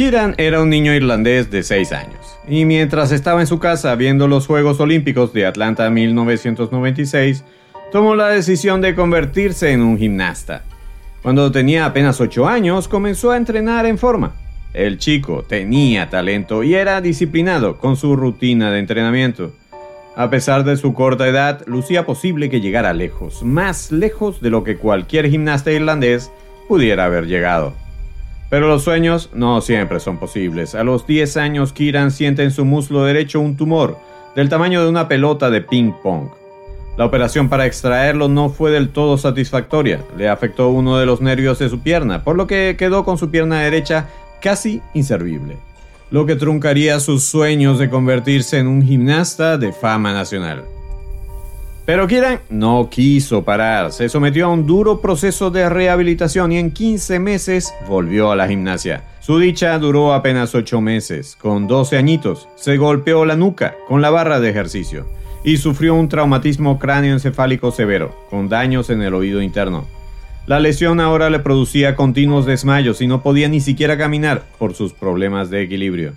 Kiran era un niño irlandés de 6 años, y mientras estaba en su casa viendo los Juegos Olímpicos de Atlanta 1996, tomó la decisión de convertirse en un gimnasta. Cuando tenía apenas 8 años, comenzó a entrenar en forma. El chico tenía talento y era disciplinado con su rutina de entrenamiento. A pesar de su corta edad, lucía posible que llegara lejos, más lejos de lo que cualquier gimnasta irlandés pudiera haber llegado. Pero los sueños no siempre son posibles. A los 10 años, Kiran siente en su muslo derecho un tumor del tamaño de una pelota de ping pong. La operación para extraerlo no fue del todo satisfactoria. Le afectó uno de los nervios de su pierna, por lo que quedó con su pierna derecha casi inservible, lo que truncaría sus sueños de convertirse en un gimnasta de fama nacional. Pero Kiran no quiso parar, se sometió a un duro proceso de rehabilitación y en 15 meses volvió a la gimnasia. Su dicha duró apenas 8 meses. Con 12 añitos, se golpeó la nuca con la barra de ejercicio y sufrió un traumatismo cráneoencefálico severo, con daños en el oído interno. La lesión ahora le producía continuos desmayos y no podía ni siquiera caminar por sus problemas de equilibrio.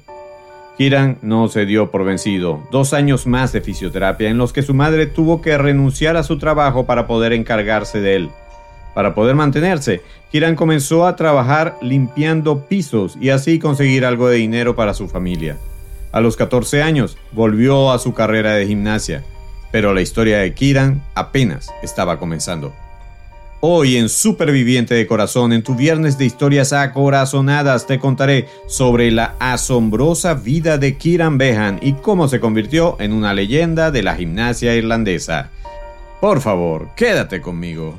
Kiran no se dio por vencido. Dos años más de fisioterapia en los que su madre tuvo que renunciar a su trabajo para poder encargarse de él. Para poder mantenerse, Kiran comenzó a trabajar limpiando pisos y así conseguir algo de dinero para su familia. A los 14 años volvió a su carrera de gimnasia, pero la historia de Kiran apenas estaba comenzando. Hoy en Superviviente de Corazón, en tu viernes de historias acorazonadas, te contaré sobre la asombrosa vida de Kiran Behan y cómo se convirtió en una leyenda de la gimnasia irlandesa. Por favor, quédate conmigo.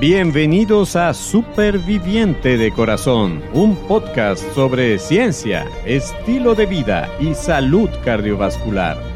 Bienvenidos a Superviviente de Corazón, un podcast sobre ciencia, estilo de vida y salud cardiovascular.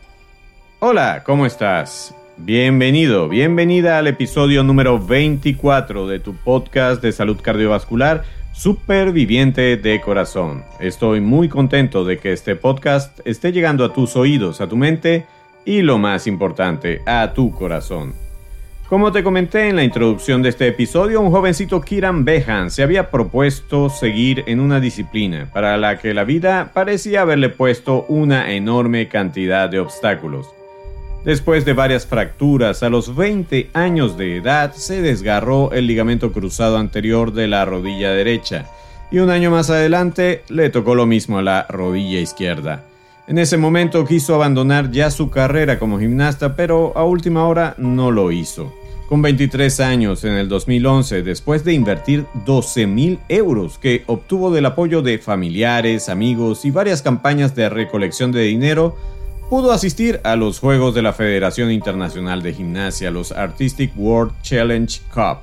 Hola, ¿cómo estás? Bienvenido, bienvenida al episodio número 24 de tu podcast de salud cardiovascular Superviviente de Corazón. Estoy muy contento de que este podcast esté llegando a tus oídos, a tu mente y lo más importante, a tu corazón. Como te comenté en la introducción de este episodio, un jovencito Kiran Behan se había propuesto seguir en una disciplina para la que la vida parecía haberle puesto una enorme cantidad de obstáculos. Después de varias fracturas, a los 20 años de edad se desgarró el ligamento cruzado anterior de la rodilla derecha y un año más adelante le tocó lo mismo a la rodilla izquierda. En ese momento quiso abandonar ya su carrera como gimnasta, pero a última hora no lo hizo. Con 23 años en el 2011, después de invertir 12 mil euros que obtuvo del apoyo de familiares, amigos y varias campañas de recolección de dinero, pudo asistir a los Juegos de la Federación Internacional de Gimnasia, los Artistic World Challenge Cup,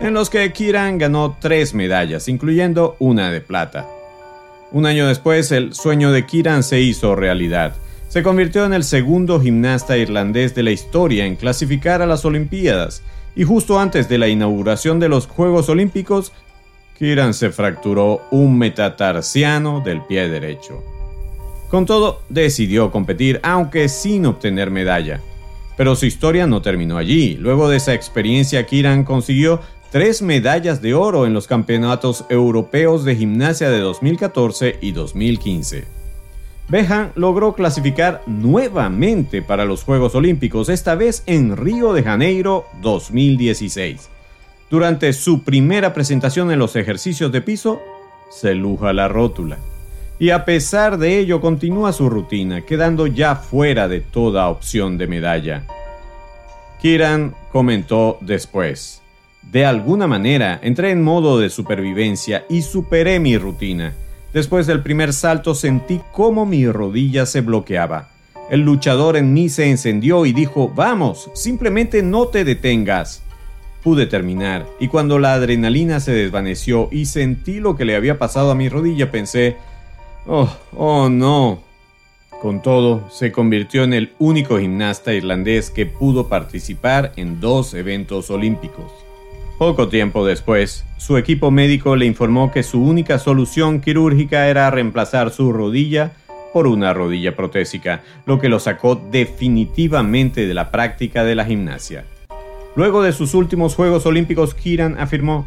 en los que Kiran ganó tres medallas, incluyendo una de plata. Un año después, el sueño de Kiran se hizo realidad. Se convirtió en el segundo gimnasta irlandés de la historia en clasificar a las Olimpiadas, y justo antes de la inauguración de los Juegos Olímpicos, Kiran se fracturó un metatarsiano del pie derecho. Con todo, decidió competir, aunque sin obtener medalla. Pero su historia no terminó allí. Luego de esa experiencia, Kiran consiguió tres medallas de oro en los campeonatos europeos de gimnasia de 2014 y 2015. Behan logró clasificar nuevamente para los Juegos Olímpicos, esta vez en Río de Janeiro 2016. Durante su primera presentación en los ejercicios de piso, se luja la rótula y a pesar de ello continúa su rutina, quedando ya fuera de toda opción de medalla. Kiran comentó después, de alguna manera entré en modo de supervivencia y superé mi rutina. Después del primer salto sentí cómo mi rodilla se bloqueaba. El luchador en mí se encendió y dijo, vamos, simplemente no te detengas. Pude terminar, y cuando la adrenalina se desvaneció y sentí lo que le había pasado a mi rodilla, pensé, oh, oh no. Con todo, se convirtió en el único gimnasta irlandés que pudo participar en dos eventos olímpicos. Poco tiempo después, su equipo médico le informó que su única solución quirúrgica era reemplazar su rodilla por una rodilla protésica, lo que lo sacó definitivamente de la práctica de la gimnasia. Luego de sus últimos Juegos Olímpicos, Kiran afirmó,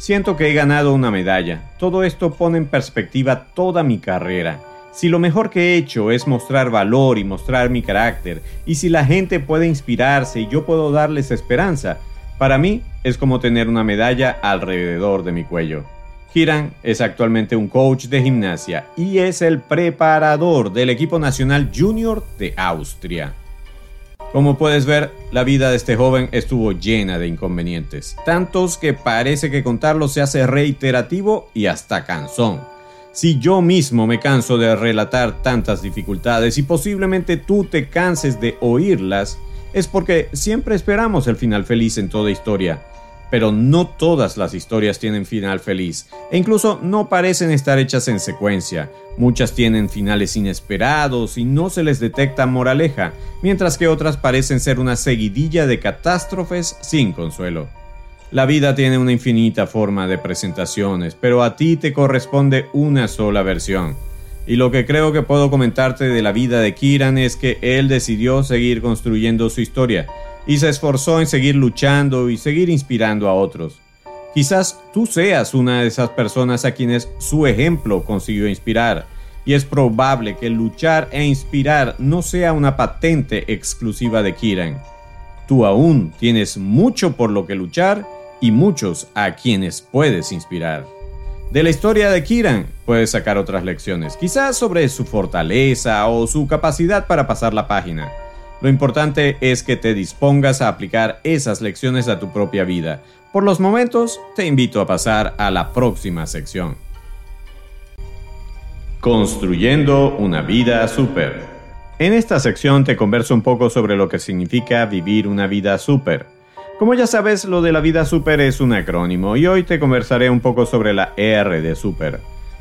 Siento que he ganado una medalla. Todo esto pone en perspectiva toda mi carrera. Si lo mejor que he hecho es mostrar valor y mostrar mi carácter, y si la gente puede inspirarse y yo puedo darles esperanza, para mí es como tener una medalla alrededor de mi cuello. Kiran es actualmente un coach de gimnasia y es el preparador del equipo nacional junior de Austria. Como puedes ver, la vida de este joven estuvo llena de inconvenientes, tantos que parece que contarlos se hace reiterativo y hasta cansón. Si yo mismo me canso de relatar tantas dificultades y posiblemente tú te canses de oírlas, es porque siempre esperamos el final feliz en toda historia. Pero no todas las historias tienen final feliz, e incluso no parecen estar hechas en secuencia. Muchas tienen finales inesperados y no se les detecta moraleja, mientras que otras parecen ser una seguidilla de catástrofes sin consuelo. La vida tiene una infinita forma de presentaciones, pero a ti te corresponde una sola versión. Y lo que creo que puedo comentarte de la vida de Kiran es que él decidió seguir construyendo su historia y se esforzó en seguir luchando y seguir inspirando a otros. Quizás tú seas una de esas personas a quienes su ejemplo consiguió inspirar, y es probable que luchar e inspirar no sea una patente exclusiva de Kiran. Tú aún tienes mucho por lo que luchar y muchos a quienes puedes inspirar. De la historia de Kiran puedes sacar otras lecciones, quizás sobre su fortaleza o su capacidad para pasar la página. Lo importante es que te dispongas a aplicar esas lecciones a tu propia vida. Por los momentos, te invito a pasar a la próxima sección. Construyendo una vida super. En esta sección te converso un poco sobre lo que significa vivir una vida super. Como ya sabes, lo de la vida super es un acrónimo y hoy te conversaré un poco sobre la R de super.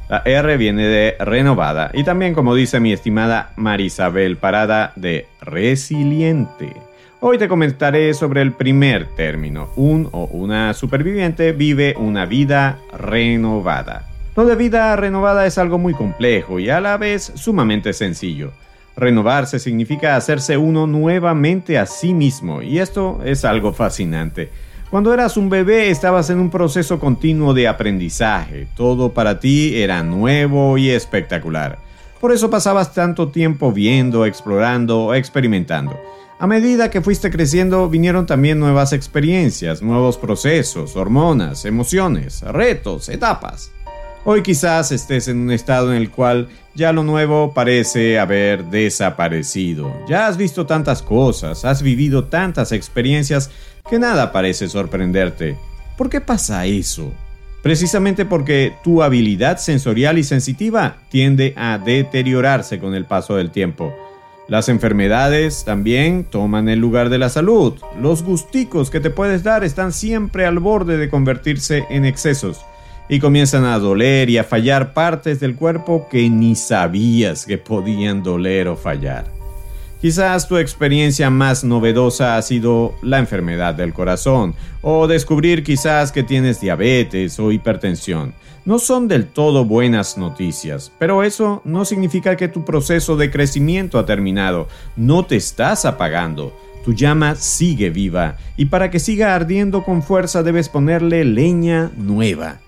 La R viene de renovada y también, como dice mi estimada Marisabel Parada, de resiliente. Hoy te comentaré sobre el primer término. Un o una superviviente vive una vida renovada. Lo de vida renovada es algo muy complejo y a la vez sumamente sencillo. Renovarse significa hacerse uno nuevamente a sí mismo y esto es algo fascinante. Cuando eras un bebé estabas en un proceso continuo de aprendizaje, todo para ti era nuevo y espectacular. Por eso pasabas tanto tiempo viendo, explorando, experimentando. A medida que fuiste creciendo vinieron también nuevas experiencias, nuevos procesos, hormonas, emociones, retos, etapas. Hoy quizás estés en un estado en el cual ya lo nuevo parece haber desaparecido. Ya has visto tantas cosas, has vivido tantas experiencias que nada parece sorprenderte. ¿Por qué pasa eso? Precisamente porque tu habilidad sensorial y sensitiva tiende a deteriorarse con el paso del tiempo. Las enfermedades también toman el lugar de la salud. Los gusticos que te puedes dar están siempre al borde de convertirse en excesos y comienzan a doler y a fallar partes del cuerpo que ni sabías que podían doler o fallar. Quizás tu experiencia más novedosa ha sido la enfermedad del corazón o descubrir quizás que tienes diabetes o hipertensión. No son del todo buenas noticias, pero eso no significa que tu proceso de crecimiento ha terminado. No te estás apagando. Tu llama sigue viva y para que siga ardiendo con fuerza debes ponerle leña nueva.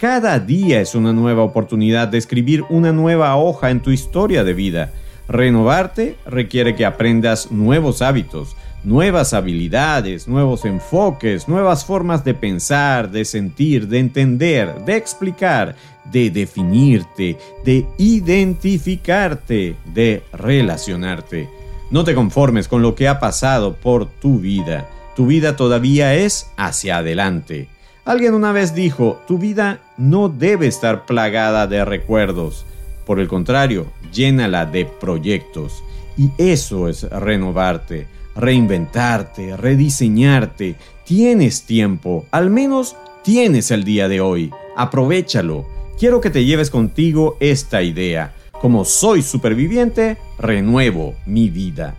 Cada día es una nueva oportunidad de escribir una nueva hoja en tu historia de vida. Renovarte requiere que aprendas nuevos hábitos, nuevas habilidades, nuevos enfoques, nuevas formas de pensar, de sentir, de entender, de explicar, de definirte, de identificarte, de relacionarte. No te conformes con lo que ha pasado por tu vida. Tu vida todavía es hacia adelante. Alguien una vez dijo, tu vida no debe estar plagada de recuerdos. Por el contrario, llénala de proyectos. Y eso es renovarte, reinventarte, rediseñarte. Tienes tiempo, al menos tienes el día de hoy. Aprovechalo. Quiero que te lleves contigo esta idea. Como soy superviviente, renuevo mi vida.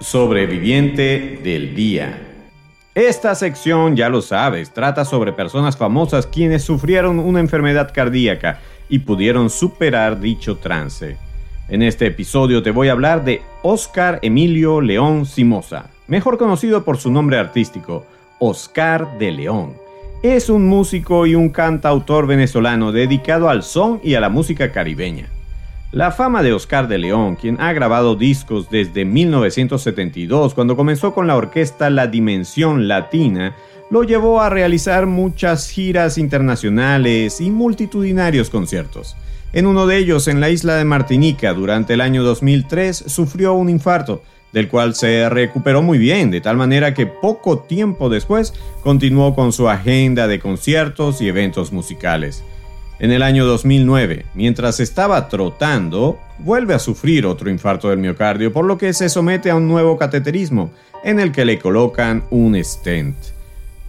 Sobreviviente del día. Esta sección, ya lo sabes, trata sobre personas famosas quienes sufrieron una enfermedad cardíaca y pudieron superar dicho trance. En este episodio te voy a hablar de Oscar Emilio León Simosa, mejor conocido por su nombre artístico, Oscar de León. Es un músico y un cantautor venezolano dedicado al son y a la música caribeña. La fama de Oscar de León, quien ha grabado discos desde 1972 cuando comenzó con la orquesta La Dimensión Latina, lo llevó a realizar muchas giras internacionales y multitudinarios conciertos. En uno de ellos, en la isla de Martinica, durante el año 2003, sufrió un infarto, del cual se recuperó muy bien, de tal manera que poco tiempo después continuó con su agenda de conciertos y eventos musicales. En el año 2009, mientras estaba trotando, vuelve a sufrir otro infarto del miocardio, por lo que se somete a un nuevo cateterismo, en el que le colocan un stent.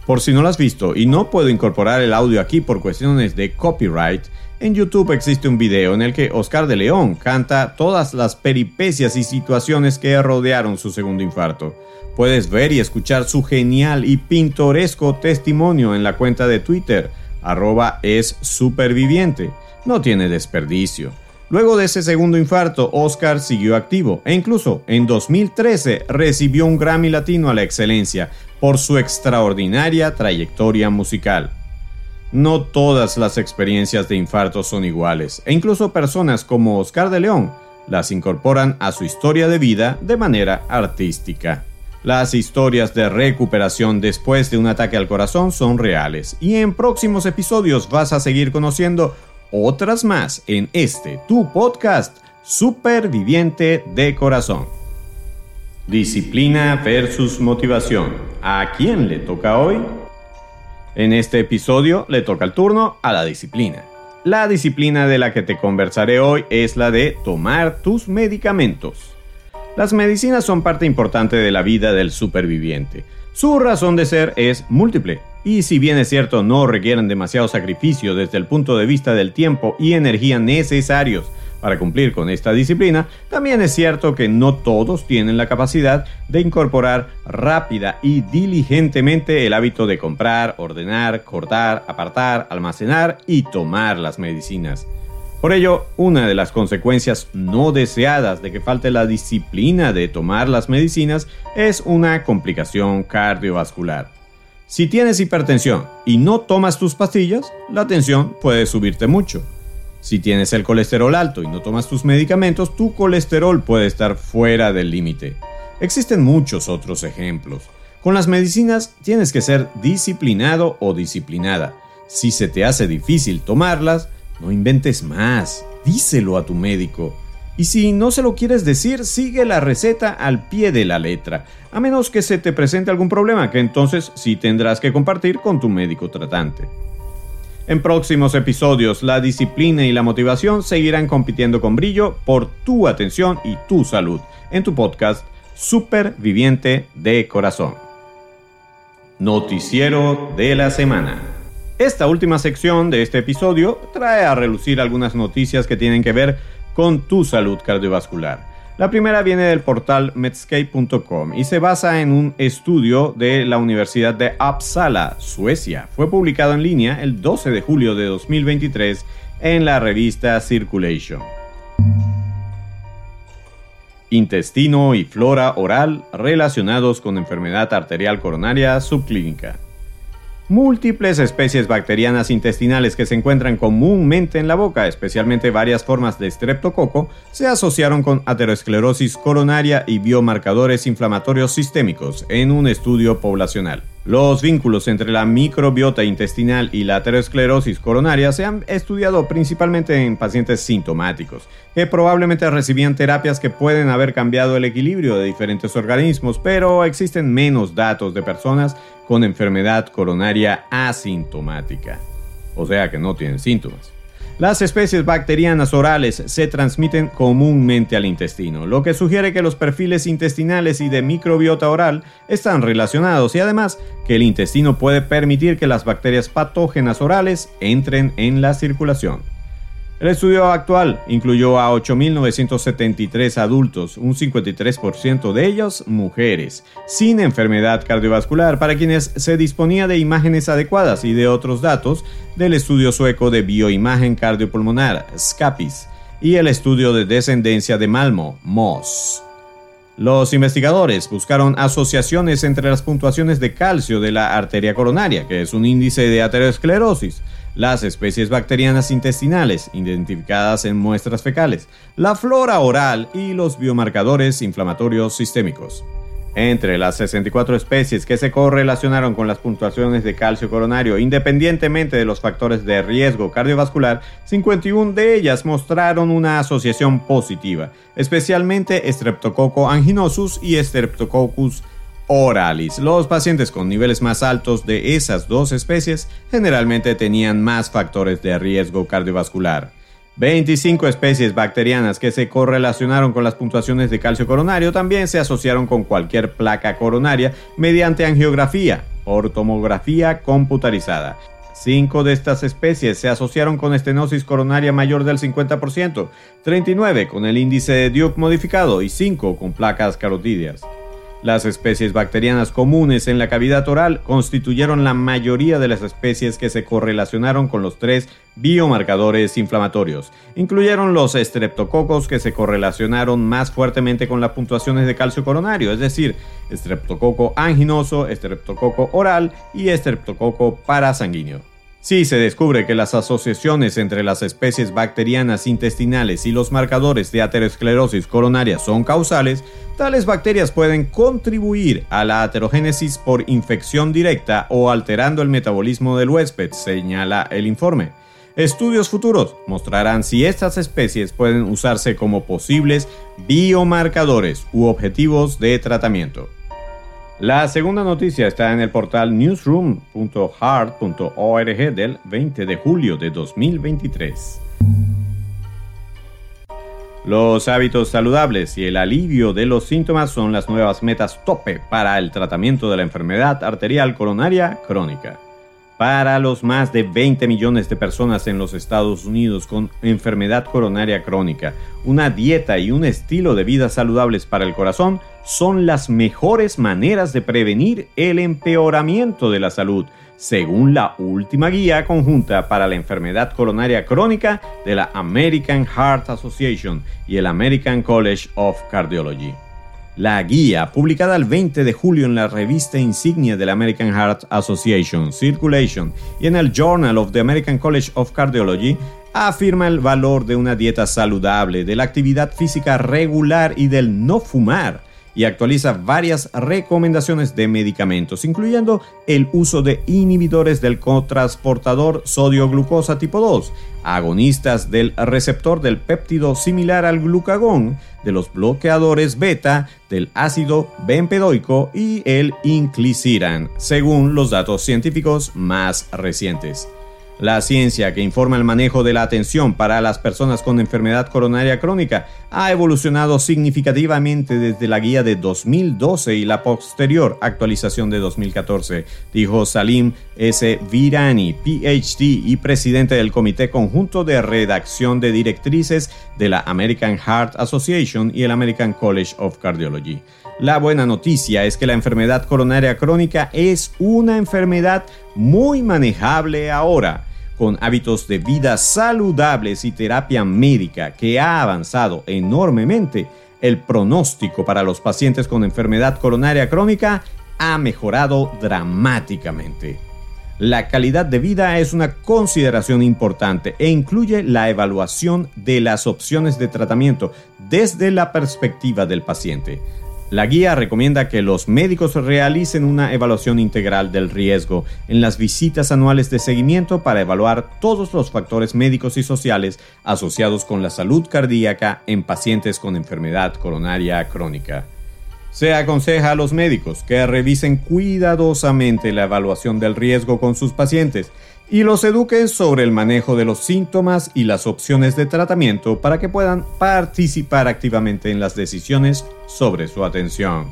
Por si no lo has visto y no puedo incorporar el audio aquí por cuestiones de copyright, en YouTube existe un video en el que Oscar de León canta todas las peripecias y situaciones que rodearon su segundo infarto. Puedes ver y escuchar su genial y pintoresco testimonio en la cuenta de Twitter, arroba es superviviente. No tiene desperdicio. Luego de ese segundo infarto, Oscar siguió activo e incluso en 2013 recibió un Grammy Latino a la excelencia por su extraordinaria trayectoria musical. No todas las experiencias de infarto son iguales, e incluso personas como Oscar de León las incorporan a su historia de vida de manera artística. Las historias de recuperación después de un ataque al corazón son reales y en próximos episodios vas a seguir conociendo otras más en este tu podcast Superviviente de Corazón. Disciplina versus motivación. ¿A quién le toca hoy? En este episodio le toca el turno a la disciplina. La disciplina de la que te conversaré hoy es la de tomar tus medicamentos. Las medicinas son parte importante de la vida del superviviente. Su razón de ser es múltiple, y si bien es cierto no requieren demasiado sacrificio desde el punto de vista del tiempo y energía necesarios para cumplir con esta disciplina, también es cierto que no todos tienen la capacidad de incorporar rápida y diligentemente el hábito de comprar, ordenar, cortar, apartar, almacenar y tomar las medicinas. Por ello, una de las consecuencias no deseadas de que falte la disciplina de tomar las medicinas es una complicación cardiovascular. Si tienes hipertensión y no tomas tus pastillas, la tensión puede subirte mucho. Si tienes el colesterol alto y no tomas tus medicamentos, tu colesterol puede estar fuera del límite. Existen muchos otros ejemplos. Con las medicinas tienes que ser disciplinado o disciplinada. Si se te hace difícil tomarlas, no inventes más. Díselo a tu médico. Y si no se lo quieres decir, sigue la receta al pie de la letra, a menos que se te presente algún problema, que entonces sí tendrás que compartir con tu médico tratante. En próximos episodios, la disciplina y la motivación seguirán compitiendo con brillo por tu atención y tu salud en tu podcast Superviviente de Corazón. Noticiero de la semana. Esta última sección de este episodio trae a relucir algunas noticias que tienen que ver con tu salud cardiovascular. La primera viene del portal Medscape.com y se basa en un estudio de la Universidad de Uppsala, Suecia. Fue publicado en línea el 12 de julio de 2023 en la revista Circulation. Intestino y flora oral relacionados con enfermedad arterial coronaria subclínica. Múltiples especies bacterianas intestinales que se encuentran comúnmente en la boca, especialmente varias formas de streptococo, se asociaron con aterosclerosis coronaria y biomarcadores inflamatorios sistémicos en un estudio poblacional. Los vínculos entre la microbiota intestinal y la aterosclerosis coronaria se han estudiado principalmente en pacientes sintomáticos, que probablemente recibían terapias que pueden haber cambiado el equilibrio de diferentes organismos, pero existen menos datos de personas con enfermedad coronaria asintomática, o sea que no tienen síntomas. Las especies bacterianas orales se transmiten comúnmente al intestino, lo que sugiere que los perfiles intestinales y de microbiota oral están relacionados y además que el intestino puede permitir que las bacterias patógenas orales entren en la circulación. El estudio actual incluyó a 8.973 adultos, un 53% de ellos mujeres, sin enfermedad cardiovascular, para quienes se disponía de imágenes adecuadas y de otros datos del estudio sueco de bioimagen cardiopulmonar, SCAPIS, y el estudio de descendencia de Malmo, MOS. Los investigadores buscaron asociaciones entre las puntuaciones de calcio de la arteria coronaria, que es un índice de aterosclerosis, las especies bacterianas intestinales identificadas en muestras fecales, la flora oral y los biomarcadores inflamatorios sistémicos. Entre las 64 especies que se correlacionaron con las puntuaciones de calcio coronario, independientemente de los factores de riesgo cardiovascular, 51 de ellas mostraron una asociación positiva, especialmente Streptococcus anginosus y Streptococcus oralis. Los pacientes con niveles más altos de esas dos especies generalmente tenían más factores de riesgo cardiovascular. 25 especies bacterianas que se correlacionaron con las puntuaciones de calcio coronario también se asociaron con cualquier placa coronaria mediante angiografía o tomografía computarizada. Cinco de estas especies se asociaron con estenosis coronaria mayor del 50%, 39 con el índice de Duke modificado y 5 con placas carotídeas. Las especies bacterianas comunes en la cavidad oral constituyeron la mayoría de las especies que se correlacionaron con los tres biomarcadores inflamatorios. Incluyeron los estreptococos que se correlacionaron más fuertemente con las puntuaciones de calcio coronario, es decir, estreptococo anginoso, estreptococo oral y estreptococo parasanguíneo. Si se descubre que las asociaciones entre las especies bacterianas intestinales y los marcadores de aterosclerosis coronaria son causales, tales bacterias pueden contribuir a la aterogénesis por infección directa o alterando el metabolismo del huésped, señala el informe. Estudios futuros mostrarán si estas especies pueden usarse como posibles biomarcadores u objetivos de tratamiento. La segunda noticia está en el portal newsroom.hard.org del 20 de julio de 2023. Los hábitos saludables y el alivio de los síntomas son las nuevas metas tope para el tratamiento de la enfermedad arterial coronaria crónica para los más de 20 millones de personas en los Estados Unidos con enfermedad coronaria crónica. Una dieta y un estilo de vida saludables para el corazón son las mejores maneras de prevenir el empeoramiento de la salud, según la última guía conjunta para la enfermedad coronaria crónica de la American Heart Association y el American College of Cardiology. La guía, publicada el 20 de julio en la revista insignia de la American Heart Association, Circulation, y en el Journal of the American College of Cardiology, afirma el valor de una dieta saludable, de la actividad física regular y del no fumar y actualiza varias recomendaciones de medicamentos, incluyendo el uso de inhibidores del cotransportador sodio-glucosa tipo 2, agonistas del receptor del péptido similar al glucagón, de los bloqueadores beta, del ácido bempedoico y el inclisiran, según los datos científicos más recientes. La ciencia que informa el manejo de la atención para las personas con enfermedad coronaria crónica ha evolucionado significativamente desde la guía de 2012 y la posterior actualización de 2014, dijo Salim S. Virani, PhD y presidente del Comité Conjunto de Redacción de Directrices de la American Heart Association y el American College of Cardiology. La buena noticia es que la enfermedad coronaria crónica es una enfermedad muy manejable ahora con hábitos de vida saludables y terapia médica que ha avanzado enormemente, el pronóstico para los pacientes con enfermedad coronaria crónica ha mejorado dramáticamente. La calidad de vida es una consideración importante e incluye la evaluación de las opciones de tratamiento desde la perspectiva del paciente. La guía recomienda que los médicos realicen una evaluación integral del riesgo en las visitas anuales de seguimiento para evaluar todos los factores médicos y sociales asociados con la salud cardíaca en pacientes con enfermedad coronaria crónica. Se aconseja a los médicos que revisen cuidadosamente la evaluación del riesgo con sus pacientes y los eduquen sobre el manejo de los síntomas y las opciones de tratamiento para que puedan participar activamente en las decisiones sobre su atención.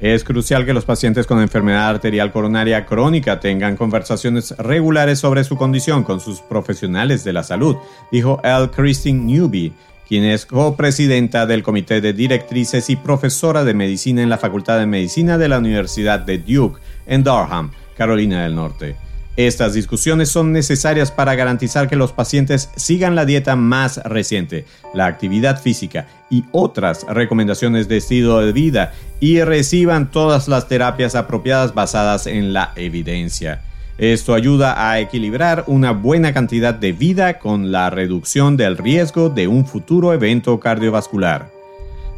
Es crucial que los pacientes con enfermedad arterial coronaria crónica tengan conversaciones regulares sobre su condición con sus profesionales de la salud, dijo L. Christine Newby, quien es copresidenta del Comité de Directrices y profesora de medicina en la Facultad de Medicina de la Universidad de Duke, en Durham, Carolina del Norte. Estas discusiones son necesarias para garantizar que los pacientes sigan la dieta más reciente, la actividad física y otras recomendaciones de estilo de vida y reciban todas las terapias apropiadas basadas en la evidencia. Esto ayuda a equilibrar una buena cantidad de vida con la reducción del riesgo de un futuro evento cardiovascular.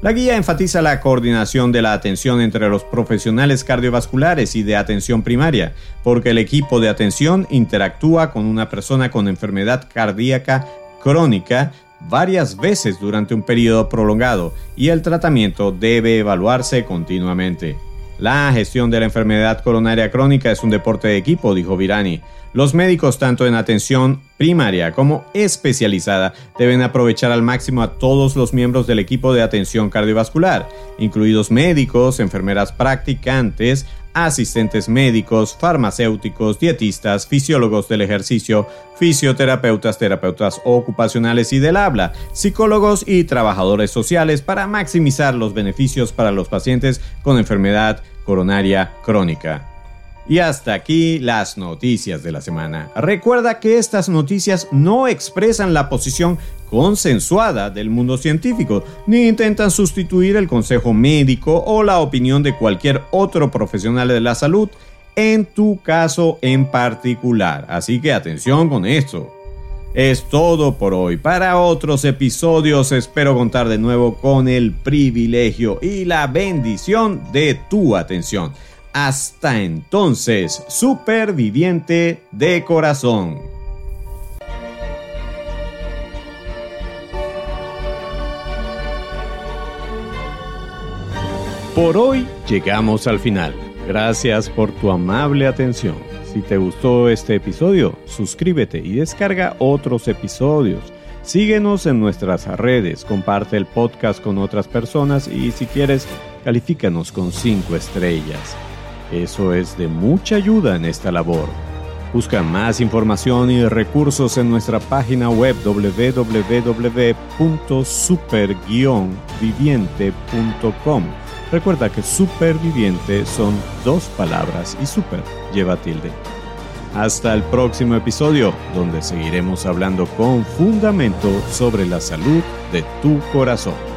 La guía enfatiza la coordinación de la atención entre los profesionales cardiovasculares y de atención primaria, porque el equipo de atención interactúa con una persona con enfermedad cardíaca crónica varias veces durante un periodo prolongado y el tratamiento debe evaluarse continuamente. La gestión de la enfermedad coronaria crónica es un deporte de equipo, dijo Virani. Los médicos, tanto en atención primaria como especializada, deben aprovechar al máximo a todos los miembros del equipo de atención cardiovascular, incluidos médicos, enfermeras practicantes, asistentes médicos, farmacéuticos, dietistas, fisiólogos del ejercicio, fisioterapeutas, terapeutas ocupacionales y del habla, psicólogos y trabajadores sociales para maximizar los beneficios para los pacientes con enfermedad coronaria crónica. Y hasta aquí las noticias de la semana. Recuerda que estas noticias no expresan la posición consensuada del mundo científico, ni intentan sustituir el consejo médico o la opinión de cualquier otro profesional de la salud en tu caso en particular. Así que atención con esto. Es todo por hoy. Para otros episodios espero contar de nuevo con el privilegio y la bendición de tu atención. Hasta entonces, superviviente de corazón. Por hoy llegamos al final. Gracias por tu amable atención. Si te gustó este episodio, suscríbete y descarga otros episodios. Síguenos en nuestras redes, comparte el podcast con otras personas y si quieres, califícanos con 5 estrellas. Eso es de mucha ayuda en esta labor. Busca más información y recursos en nuestra página web www.super-viviente.com. Recuerda que superviviente son dos palabras y super lleva tilde. Hasta el próximo episodio, donde seguiremos hablando con fundamento sobre la salud de tu corazón.